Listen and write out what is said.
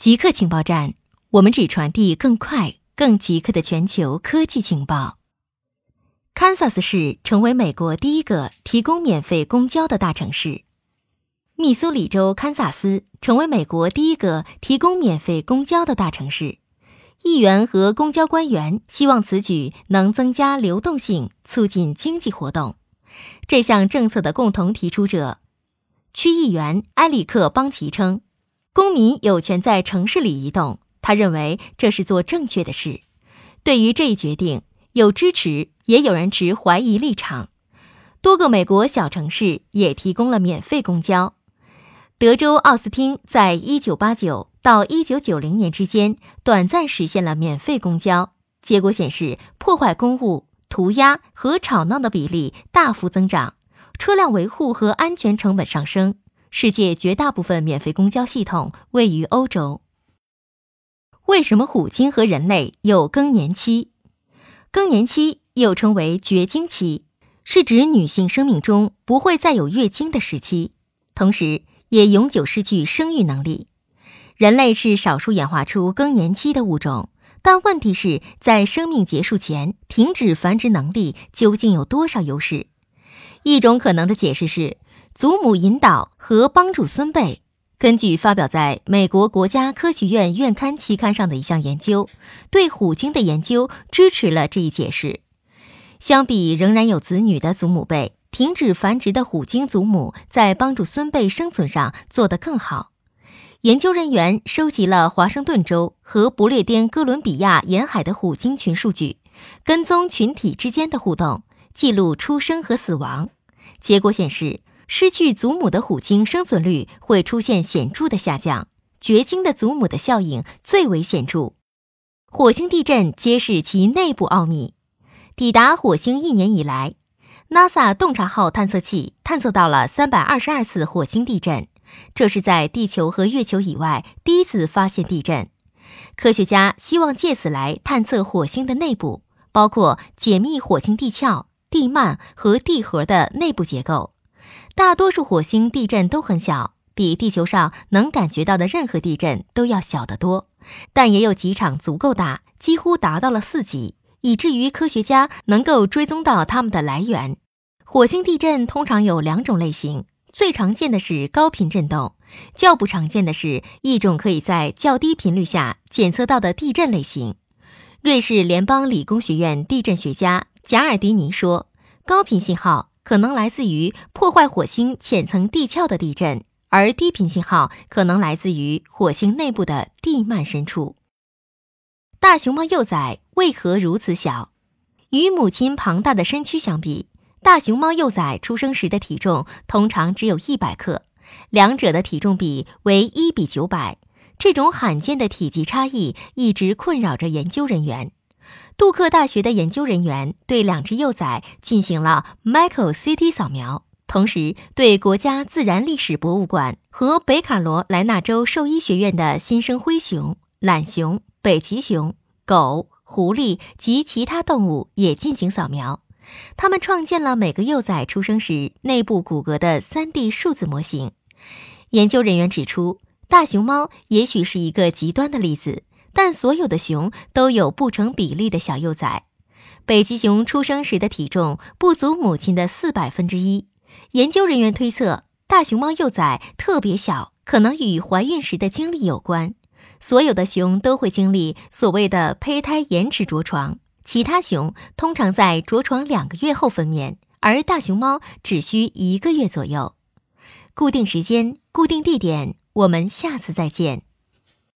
极客情报站，我们只传递更快、更极客的全球科技情报。堪萨斯市成为美国第一个提供免费公交的大城市。密苏里州堪萨斯成为美国第一个提供免费公交的大城市。议员和公交官员希望此举能增加流动性，促进经济活动。这项政策的共同提出者，区议员埃里克·邦奇称。公民有权在城市里移动，他认为这是做正确的事。对于这一决定，有支持，也有人持怀疑立场。多个美国小城市也提供了免费公交。德州奥斯汀在1989到1990年之间短暂实现了免费公交，结果显示破坏公物、涂鸦和吵闹的比例大幅增长，车辆维护和安全成本上升。世界绝大部分免费公交系统位于欧洲。为什么虎鲸和人类有更年期？更年期又称为绝经期，是指女性生命中不会再有月经的时期，同时也永久失去生育能力。人类是少数演化出更年期的物种，但问题是在生命结束前停止繁殖能力究竟有多少优势？一种可能的解释是。祖母引导和帮助孙辈。根据发表在美国国家科学院院刊期刊上的一项研究，对虎鲸的研究支持了这一解释。相比仍然有子女的祖母辈，停止繁殖的虎鲸祖母在帮助孙辈生存上做得更好。研究人员收集了华盛顿州和不列颠哥伦比亚沿海的虎鲸群数据，跟踪群体之间的互动，记录出生和死亡。结果显示。失去祖母的虎鲸生存率会出现显著的下降，绝经的祖母的效应最为显著。火星地震揭示其内部奥秘。抵达火星一年以来，NASA 洞察号探测器探测到了三百二十二次火星地震，这是在地球和月球以外第一次发现地震。科学家希望借此来探测火星的内部，包括解密火星地壳、地幔和地核的内部结构。大多数火星地震都很小，比地球上能感觉到的任何地震都要小得多。但也有几场足够大，几乎达到了四级，以至于科学家能够追踪到它们的来源。火星地震通常有两种类型，最常见的是高频震动，较不常见的是一种可以在较低频率下检测到的地震类型。瑞士联邦理工学院地震学家贾尔迪尼说：“高频信号。”可能来自于破坏火星浅层地壳的地震，而低频信号可能来自于火星内部的地幔深处。大熊猫幼崽为何如此小？与母亲庞大的身躯相比，大熊猫幼崽出生时的体重通常只有一百克，两者的体重比为一比九百。这种罕见的体积差异一直困扰着研究人员。杜克大学的研究人员对两只幼崽进行了 Micro CT 扫描，同时对国家自然历史博物馆和北卡罗来纳州兽医学院的新生灰熊、懒熊、北极熊、狗、狐狸及其他动物也进行扫描。他们创建了每个幼崽出生时内部骨骼的 3D 数字模型。研究人员指出，大熊猫也许是一个极端的例子。但所有的熊都有不成比例的小幼崽。北极熊出生时的体重不足母亲的四百分之一。研究人员推测，大熊猫幼崽特别小，可能与怀孕时的经历有关。所有的熊都会经历所谓的胚胎延迟着床，其他熊通常在着床两个月后分娩，而大熊猫只需一个月左右。固定时间，固定地点，我们下次再见。